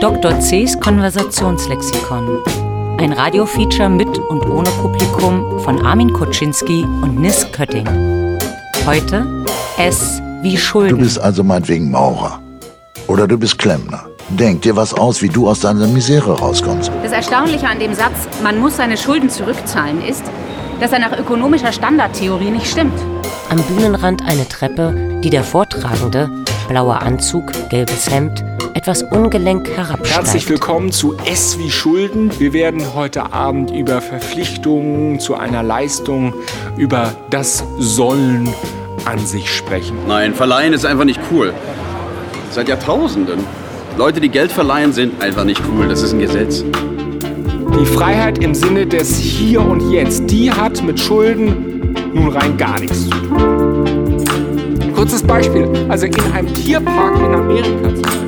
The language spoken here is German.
Dr. C's Konversationslexikon. Ein Radiofeature mit und ohne Publikum von Armin Kuczynski und Nis Kötting. Heute S wie Schulden. Du bist also meinetwegen Maurer. Oder du bist Klempner. Denk dir was aus, wie du aus deiner Misere rauskommst. Das Erstaunliche an dem Satz, man muss seine Schulden zurückzahlen, ist, dass er nach ökonomischer Standardtheorie nicht stimmt. Am Bühnenrand eine Treppe, die der Vortragende, blauer Anzug, gelbes Hemd, etwas ungelenk herabsteigt. Herzlich willkommen zu S wie Schulden. Wir werden heute Abend über Verpflichtungen zu einer Leistung, über das Sollen an sich sprechen. Nein, verleihen ist einfach nicht cool. Seit Jahrtausenden. Leute, die Geld verleihen, sind einfach nicht cool. Das ist ein Gesetz. Die Freiheit im Sinne des Hier und Jetzt, die hat mit Schulden nun rein gar nichts zu tun. Kurzes Beispiel. Also in einem Tierpark in Amerika zum Beispiel